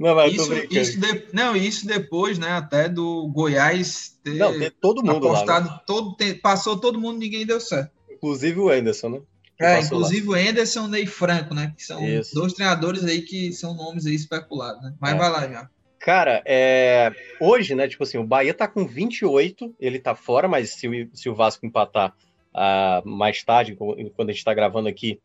Não, mas isso, isso de, não, isso depois, né, até do Goiás ter, não, ter todo mundo apostado, lá, né? todo, ter, passou todo mundo, ninguém deu certo. Inclusive o Anderson, né? É, inclusive lá. o Anderson e Franco, né? Que são Isso. dois treinadores aí que são nomes aí especulados, né? Mas é. vai lá, já. Cara, é... hoje, né, tipo assim, o Bahia tá com 28, ele tá fora, mas se o, se o Vasco empatar uh, mais tarde, quando a gente tá gravando aqui,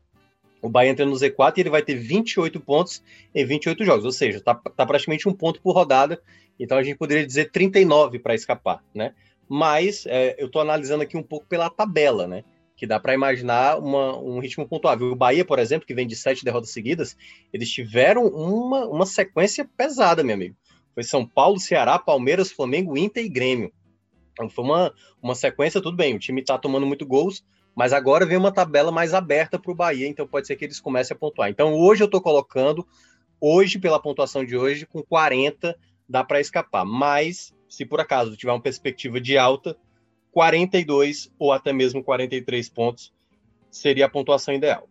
o Bahia entra no Z4 e ele vai ter 28 pontos em 28 jogos, ou seja, tá, tá praticamente um ponto por rodada, então a gente poderia dizer 39 para escapar, né? Mas é, eu tô analisando aqui um pouco pela tabela, né? Que dá para imaginar uma, um ritmo pontuável. O Bahia, por exemplo, que vem de sete derrotas seguidas, eles tiveram uma, uma sequência pesada, meu amigo. Foi São Paulo, Ceará, Palmeiras, Flamengo, Inter e Grêmio. Então foi uma, uma sequência, tudo bem, o time está tomando muito gols, mas agora vem uma tabela mais aberta para o Bahia, então pode ser que eles comecem a pontuar. Então hoje eu estou colocando, hoje, pela pontuação de hoje, com 40 dá para escapar. Mas, se por acaso tiver uma perspectiva de alta, 42 ou até mesmo 43 pontos seria a pontuação ideal.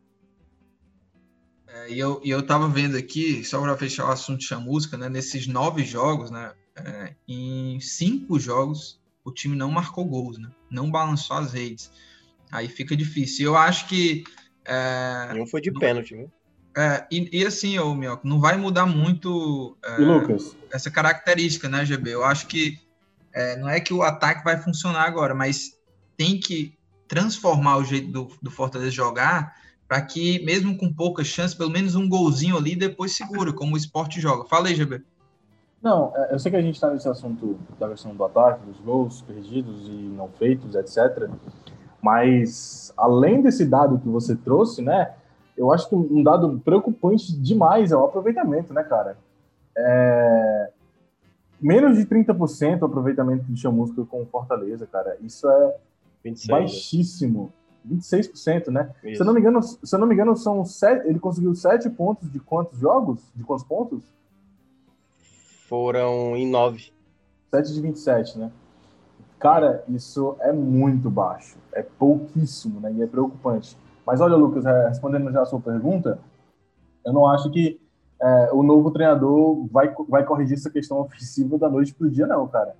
É, e eu, e eu tava vendo aqui, só para fechar o assunto de chamusca, né? Nesses nove jogos, né? É, em cinco jogos, o time não marcou gols, né? Não balançou as redes. Aí fica difícil. Eu acho que. É, Nenhum foi de não, pênalti, viu? É, e, e, assim, ô, Mioco, não vai mudar muito é, Lucas? essa característica, né, GB? Eu acho que é, não é que o ataque vai funcionar agora, mas tem que transformar o jeito do, do Fortaleza jogar para que, mesmo com pouca chance, pelo menos um golzinho ali depois segura, como o esporte joga. Fala aí, GB. Não, é, eu sei que a gente está nesse assunto da questão do ataque, dos gols perdidos e não feitos, etc. Mas, além desse dado que você trouxe, né, eu acho que um dado preocupante demais é o aproveitamento, né, cara? É menos de 30% o aproveitamento de chamusca com Fortaleza, cara. Isso é 26, né? baixíssimo. 26%, né? Isso. Se eu não me engano, se não me engano, são sete, ele conseguiu 7 pontos de quantos jogos? De quantos pontos? Foram em 9. 7 de 27, né? Cara, isso é muito baixo. É pouquíssimo, né? E é preocupante. Mas olha, Lucas, é, respondendo já a sua pergunta, eu não acho que é, o novo treinador vai, vai corrigir essa questão ofensiva da noite para o dia, não, cara.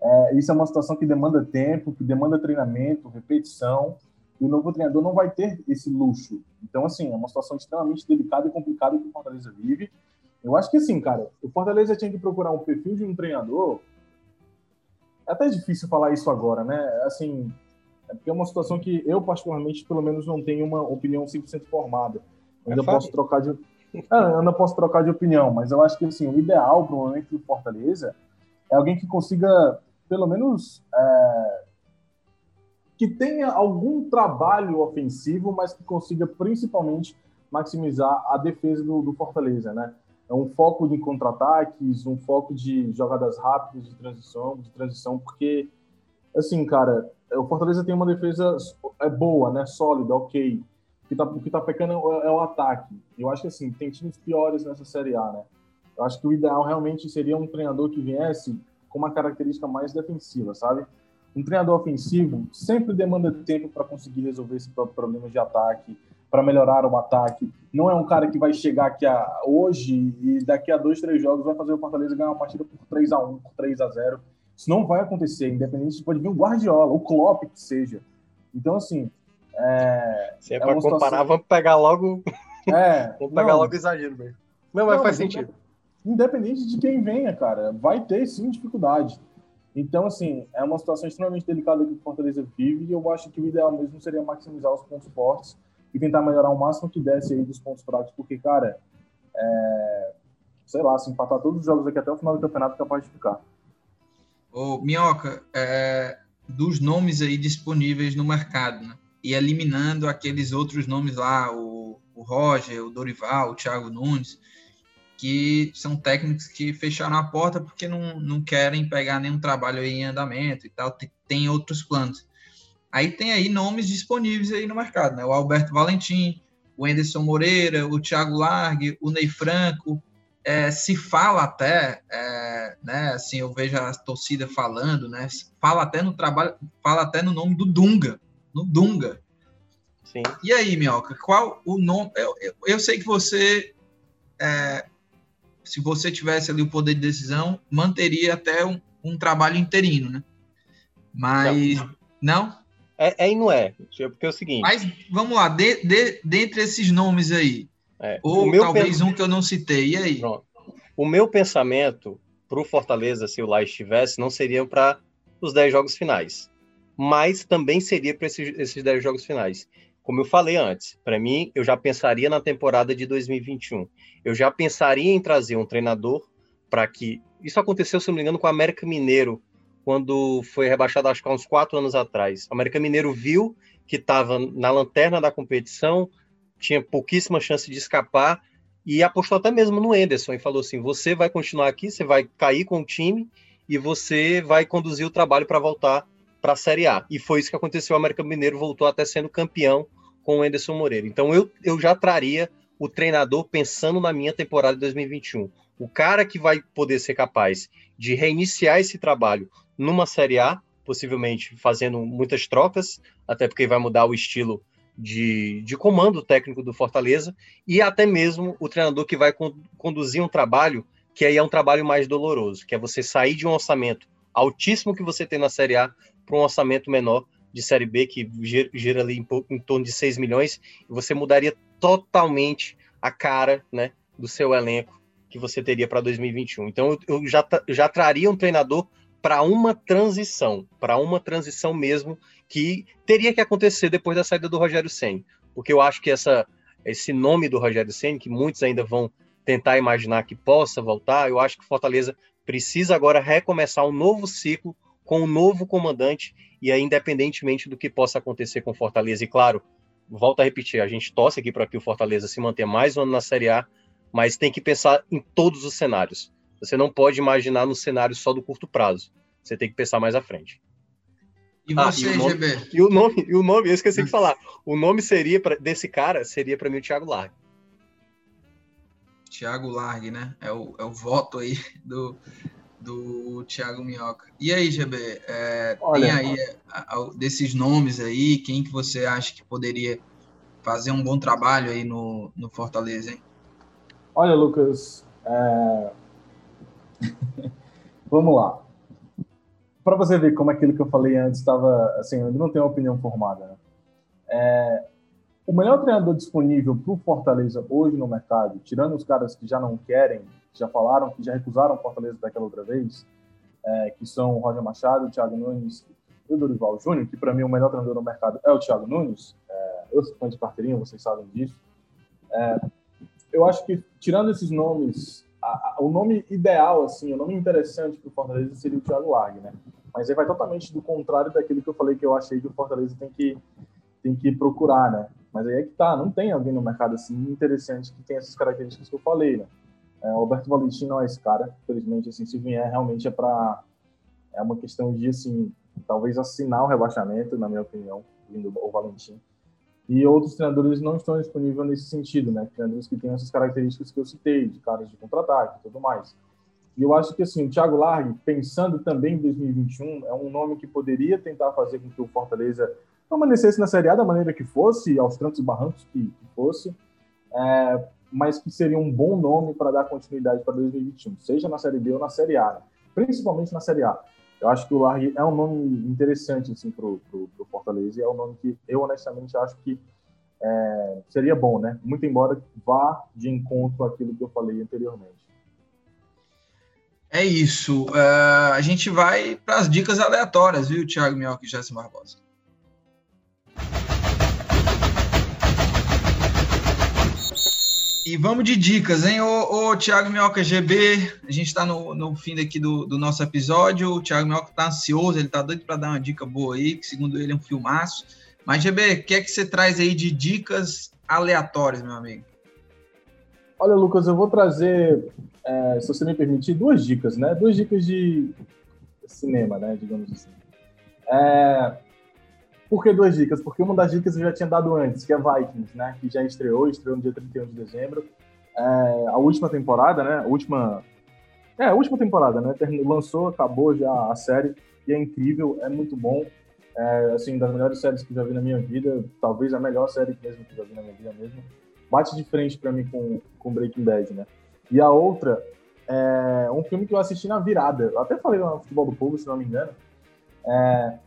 É, isso é uma situação que demanda tempo, que demanda treinamento, repetição, e o novo treinador não vai ter esse luxo. Então, assim, é uma situação extremamente delicada e complicada que o Fortaleza vive. Eu acho que, assim, cara, o Fortaleza tinha que procurar um perfil de um treinador. É até difícil falar isso agora, né? Assim, é porque é uma situação que eu, particularmente, pelo menos, não tenho uma opinião 100% formada. Eu ainda é posso trocar de eu não posso trocar de opinião, mas eu acho que assim, o ideal para o momento do Fortaleza é alguém que consiga, pelo menos, é, que tenha algum trabalho ofensivo, mas que consiga principalmente maximizar a defesa do, do Fortaleza, né? É um foco de contra-ataques, um foco de jogadas rápidas, de transição, de transição, porque, assim, cara, o Fortaleza tem uma defesa é boa, né? Sólida, ok que tá, o que tá pecando é o ataque. Eu acho que assim, tem times piores nessa Série A, né? Eu acho que o ideal realmente seria um treinador que viesse com uma característica mais defensiva, sabe? Um treinador ofensivo sempre demanda tempo para conseguir resolver esse problema de ataque, para melhorar o ataque. Não é um cara que vai chegar aqui a, hoje e daqui a dois, três jogos vai fazer o Fortaleza ganhar uma partida por 3 a 1 por 3 a 0 Isso não vai acontecer, independente de pode vir o Guardiola, o Klopp que seja. Então, assim, é, Se é, é para comparar, situação... vamos pegar logo. É, [LAUGHS] vamos pegar não, logo o exagero mesmo. Não, mas não, faz sentido. Independente de quem venha, cara, vai ter sim dificuldade. Então, assim, é uma situação extremamente delicada que o Fortaleza vive e eu acho que o ideal mesmo seria maximizar os pontos fortes e tentar melhorar o máximo que desse aí dos pontos fracos, porque, cara, é... sei lá, se empatar todos os jogos aqui até o final do campeonato, é capaz de ficar. Ô, Minhoca, é... dos nomes aí disponíveis no mercado, né? E eliminando aqueles outros nomes lá, o, o Roger, o Dorival, o Thiago Nunes, que são técnicos que fecharam a porta porque não, não querem pegar nenhum trabalho em andamento e tal, tem, tem outros planos. Aí tem aí nomes disponíveis aí no mercado, né? O Alberto Valentim, o Anderson Moreira, o Thiago Largue, o Ney Franco, é, se fala até, é, né, assim, eu vejo a torcida falando, né, fala até no trabalho, fala até no nome do Dunga, no Dunga. Sim. E aí, Minhoca, qual o nome? Eu, eu, eu sei que você, é, se você tivesse ali o poder de decisão, manteria até um, um trabalho interino, né? Mas. Não? não? É, é e não é. Porque é o seguinte. Mas vamos lá, de, de, dentre esses nomes aí. É, ou talvez um que eu não citei. E aí? Pronto. O meu pensamento para o Fortaleza, se o lá estivesse, não seriam para os 10 jogos finais, mas também seria para esses, esses 10 jogos finais. Como eu falei antes, para mim, eu já pensaria na temporada de 2021. Eu já pensaria em trazer um treinador para que. Isso aconteceu, se não me engano, com o América Mineiro, quando foi rebaixado, acho que há uns quatro anos atrás. O América Mineiro viu que estava na lanterna da competição, tinha pouquíssima chance de escapar, e apostou até mesmo no Enderson e falou assim: você vai continuar aqui, você vai cair com o time e você vai conduzir o trabalho para voltar para a Série A. E foi isso que aconteceu. O América Mineiro voltou até sendo campeão com o Enderson Moreira. Então eu, eu já traria o treinador pensando na minha temporada de 2021. O cara que vai poder ser capaz de reiniciar esse trabalho numa Série A, possivelmente fazendo muitas trocas, até porque vai mudar o estilo de, de comando técnico do Fortaleza, e até mesmo o treinador que vai con conduzir um trabalho que aí é um trabalho mais doloroso, que é você sair de um orçamento altíssimo que você tem na Série A para um orçamento menor de Série B, que gira, ali em, em, torno de 6 milhões, e você mudaria totalmente a cara né, do seu elenco que você teria para 2021. Então eu, eu já, já traria um treinador para uma transição, para uma transição mesmo que teria que acontecer depois da saída do Rogério Senna, porque eu acho que essa, esse nome do Rogério Senna, que muitos ainda vão tentar imaginar que possa voltar, eu acho que Fortaleza precisa agora recomeçar um novo ciclo com um novo comandante e aí, independentemente do que possa acontecer com Fortaleza, e claro, volto a repetir, a gente torce aqui para que o Fortaleza se mantenha mais um ano na Série A, mas tem que pensar em todos os cenários. Você não pode imaginar no cenário só do curto prazo. Você tem que pensar mais à frente. E você, ah, e nome, GB? E o nome, e o nome, eu esqueci de falar. O nome seria pra, desse cara seria para mim o Thiago Largue. Thiago Largue, né? É o, é o voto aí do, do Thiago Minhoca. E aí, GB, é, Olha, tem aí é, desses nomes aí, quem que você acha que poderia fazer um bom trabalho aí no, no Fortaleza, hein? Olha, Lucas, é... [LAUGHS] vamos lá. Para você ver como aquilo que eu falei antes estava, assim, eu não tenho uma opinião formada. Né? É... O melhor treinador disponível para o Fortaleza hoje no mercado, tirando os caras que já não querem já falaram, que já recusaram Fortaleza daquela outra vez, é, que são o Roger Machado, o Thiago Nunes e o Dorival Júnior, que para mim o melhor treinador no mercado é o Thiago Nunes. É, eu sou fã de carteirinha, vocês sabem disso. É, eu acho que, tirando esses nomes, a, a, o nome ideal, assim, o nome interessante para o Fortaleza seria o Thiago Largue, né? Mas aí vai totalmente do contrário daquilo que eu falei que eu achei que o Fortaleza tem que, tem que procurar, né? Mas aí é que tá, não tem alguém no mercado assim interessante que tem essas características que eu falei, né? É, o Alberto Valentim não é esse cara, infelizmente, assim, se vier, realmente é para é uma questão de, assim, talvez assinar o rebaixamento, na minha opinião, vindo o Valentim. E outros treinadores não estão disponíveis nesse sentido, né? Treinadores que têm essas características que eu citei, de caras de contra-ataque e tudo mais. E eu acho que, assim, o Thiago Largue, pensando também em 2021, é um nome que poderia tentar fazer com que o Fortaleza permanecesse na Série A da maneira que fosse, aos trancos e barrancos que, que fosse, é, mas que seria um bom nome para dar continuidade para 2021, seja na Série B ou na Série A, principalmente na Série A. Eu acho que o Largue é um nome interessante assim, para o Fortaleza e é um nome que eu honestamente acho que é, seria bom, né? Muito embora vá de encontro àquilo que eu falei anteriormente. É isso. Uh, a gente vai para as dicas aleatórias, viu, Thiago Minhoca e Jéssica Barbosa? E vamos de dicas, hein? Ô, ô Thiago Minhoca GB, a gente está no, no fim daqui do, do nosso episódio. O Thiago Minhoca está ansioso, ele está doido para dar uma dica boa aí, que segundo ele é um filmaço. Mas, GB, o que é que você traz aí de dicas aleatórias, meu amigo? Olha, Lucas, eu vou trazer, é, se você me permitir, duas dicas, né? Duas dicas de cinema, né? Digamos assim. É, por que duas dicas? Porque uma das dicas eu já tinha dado antes, que é Vikings, né? Que já estreou, estreou no dia 31 de dezembro. É, a última temporada, né? A última. É, a última temporada, né? Lançou, acabou já a série. E é incrível, é muito bom. É, assim, das melhores séries que já vi na minha vida, talvez a melhor série mesmo que já vi na minha vida mesmo. Bate de frente para mim com, com Breaking Bad, né? E a outra é um filme que eu assisti na virada. Eu até falei no Futebol do Povo, se não me engano. É,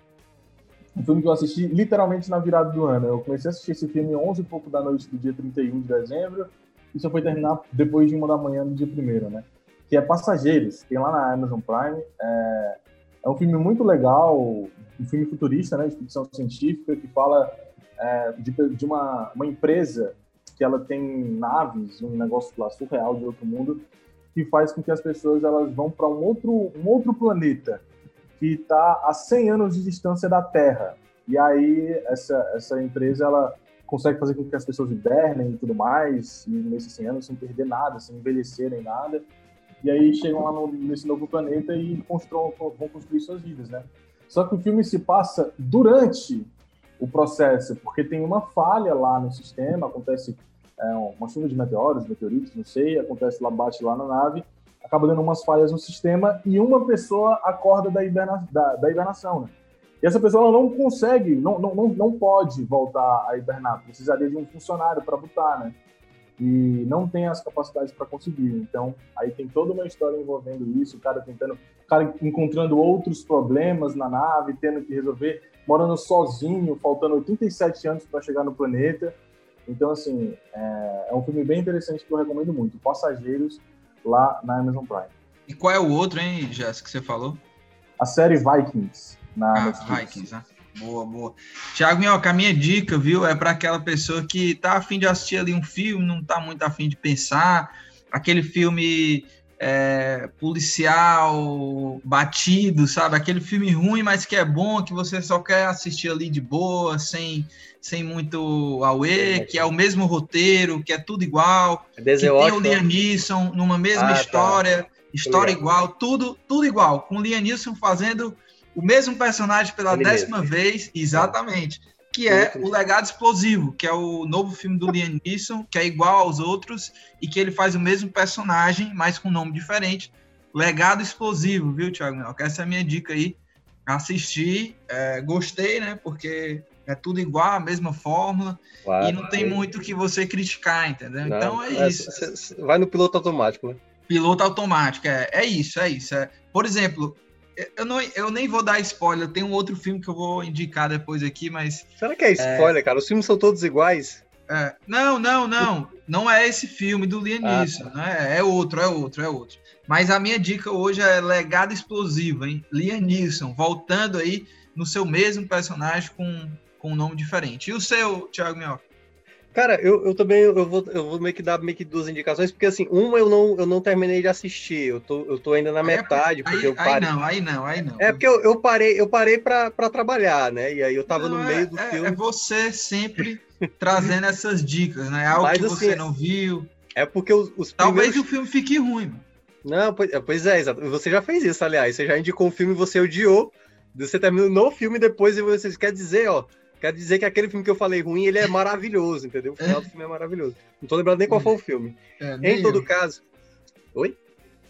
um filme que eu assisti literalmente na virada do ano. Eu comecei a assistir esse filme 11 e pouco da noite do dia 31 de dezembro e só foi terminar depois de uma da manhã do dia primeiro, né? que é Passageiros, tem lá na Amazon Prime. É, é um filme muito legal, um filme futurista, né, de ficção científica, que fala é, de, de uma, uma empresa que ela tem naves, um negócio lá surreal de outro mundo, que faz com que as pessoas elas vão para um outro, um outro planeta que está a 100 anos de distância da Terra. E aí essa, essa empresa ela consegue fazer com que as pessoas hibernem e tudo mais, e nesses 100 anos sem perder nada, sem envelhecer nem nada. E aí chegam lá no, nesse novo planeta e vão construir suas vidas, né? Só que o filme se passa durante o processo, porque tem uma falha lá no sistema, acontece é, uma chuva de meteoros, meteoritos, não sei, acontece lá, bate lá na nave, acaba dando umas falhas no sistema e uma pessoa acorda da, hiberna, da, da hibernação, né? E essa pessoa não consegue, não, não, não pode voltar a hibernar, precisaria de um funcionário para botar, né? E não tem as capacidades para conseguir. Então, aí tem toda uma história envolvendo isso, o cara tentando, o cara encontrando outros problemas na nave, tendo que resolver, morando sozinho, faltando 87 anos para chegar no planeta. Então, assim, é, é, um filme bem interessante que eu recomendo muito. Passageiros, lá na Amazon Prime. E qual é o outro, hein, Jéssica, que você falou? A série Vikings na ah, Netflix. Vikings, né? Boa, boa. Tiago Minhoca, a minha dica, viu, é para aquela pessoa que tá afim de assistir ali um filme, não tá muito afim de pensar, aquele filme é, policial batido, sabe? Aquele filme ruim, mas que é bom, que você só quer assistir ali de boa, sem, sem muito auê, que é o mesmo roteiro, que é tudo igual, é que tem o Liam Neeson numa mesma ah, história, tá. história igual, tudo, tudo igual, com o Liam Neeson fazendo o mesmo personagem pela Ele décima mesmo. vez, exatamente, que é o Legado Explosivo, que é o novo filme do Liam Neeson, que é igual aos outros e que ele faz o mesmo personagem, mas com nome diferente. Legado Explosivo, viu, Thiago? Essa é a minha dica aí. Assisti, é, gostei, né? Porque é tudo igual, a mesma fórmula, claro, e não tem é. muito que você criticar, entendeu? Não, então é, é isso. Vai no piloto automático, né? Piloto automático, é, é isso, é isso. É. Por exemplo, eu, não, eu nem vou dar spoiler, tem um outro filme que eu vou indicar depois aqui, mas. Será que é spoiler, é... cara? Os filmes são todos iguais? É, não, não, não. Não é esse filme do Liam ah, tá. né? É outro, é outro, é outro. Mas a minha dica hoje é Legado Explosivo, hein? Liam Neeson, voltando aí no seu mesmo personagem com, com um nome diferente. E o seu, Thiago Minhoca? Cara, eu, eu também eu vou, eu vou meio que dar meio que duas indicações, porque assim, uma eu não, eu não terminei de assistir, eu tô, eu tô ainda na metade, porque aí, eu parei. Aí não, aí não, aí não. É porque eu, eu parei, eu parei pra, pra trabalhar, né? E aí eu tava não, no meio é, do é, filme. É você sempre trazendo [LAUGHS] essas dicas, né? Algo Mas, que você assim, não viu. É porque os, os Talvez primeiros... o filme fique ruim. Mano. Não, pois, é, pois é, exato. Você já fez isso, aliás. Você já indicou um filme e você odiou. Você terminou no filme depois e você quer dizer, ó, Quero dizer que aquele filme que eu falei ruim, ele é maravilhoso, entendeu? O final do filme é maravilhoso. Não tô lembrando nem qual foi o filme. É, em todo eu. caso. Oi?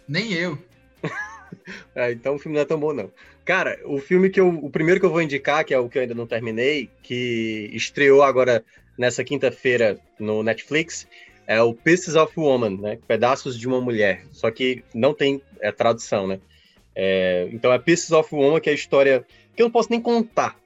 Nem eu. [LAUGHS] é, então o filme não é tão bom, não. Cara, o filme que eu. O primeiro que eu vou indicar, que é o que eu ainda não terminei, que estreou agora nessa quinta-feira no Netflix, é o Pieces of Woman, né? Pedaços de uma Mulher. Só que não tem é, tradução, né? É, então é Pieces of Woman, que é a história que eu não posso nem contar,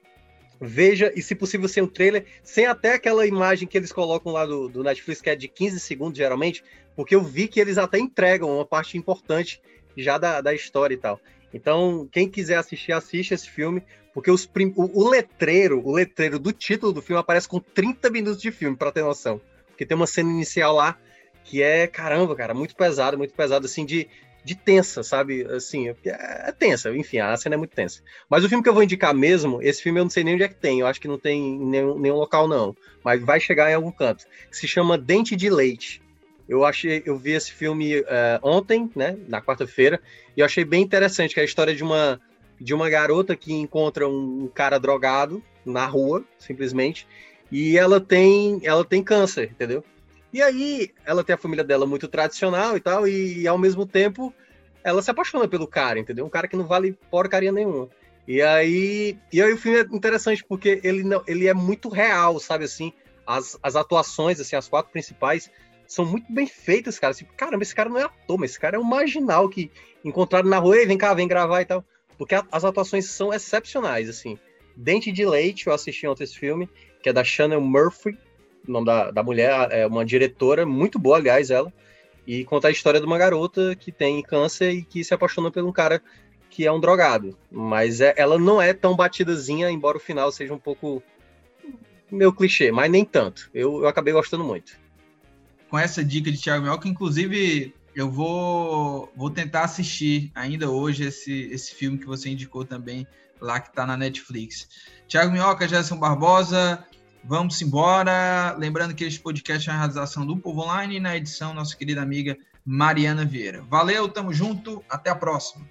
veja, e se possível sem o trailer, sem até aquela imagem que eles colocam lá do, do Netflix, que é de 15 segundos geralmente, porque eu vi que eles até entregam uma parte importante já da, da história e tal. Então, quem quiser assistir, assiste esse filme, porque os prim... o, o, letreiro, o letreiro do título do filme aparece com 30 minutos de filme, para ter noção. Porque tem uma cena inicial lá que é, caramba, cara, muito pesado, muito pesado, assim, de, de tensa, sabe? Assim, é, é, tensa, enfim, a cena é muito tensa. Mas o filme que eu vou indicar mesmo, esse filme eu não sei nem onde é que tem, eu acho que não tem em nenhum, nenhum local, não. Mas vai chegar em algum canto. Se chama Dente de Leite. Eu achei, eu vi esse filme uh, ontem, né, na quarta-feira, e eu achei bem interessante, que é a história de uma, de uma garota que encontra um cara drogado na rua, simplesmente, e ela tem, ela tem câncer, entendeu? E aí, ela tem a família dela muito tradicional e tal, e, ao mesmo tempo ela se apaixona pelo cara, entendeu? Um cara que não vale porcaria nenhuma. E aí, e aí o filme é interessante porque ele não, ele é muito real, sabe assim? As, as atuações, assim, as quatro principais são muito bem feitas, cara. Assim, caramba, esse cara não é ator, mas esse cara é um marginal que encontraram na rua, vem cá, vem gravar e tal. Porque a, as atuações são excepcionais, assim. Dente de Leite, eu assisti ontem esse filme, que é da Shannon Murphy, o nome da, da mulher, é uma diretora muito boa, aliás, ela. E conta a história de uma garota que tem câncer e que se apaixona por um cara que é um drogado. Mas é, ela não é tão batidazinha, embora o final seja um pouco meu clichê, mas nem tanto. Eu, eu acabei gostando muito. Com essa dica de Thiago Mioca, inclusive eu vou, vou tentar assistir ainda hoje esse, esse filme que você indicou também, lá que está na Netflix. Thiago Minhoca, Gerson Barbosa, vamos embora. Lembrando que este podcast é uma realização do Povo Online e na edição nossa querida amiga Mariana Vieira. Valeu, tamo junto, até a próxima.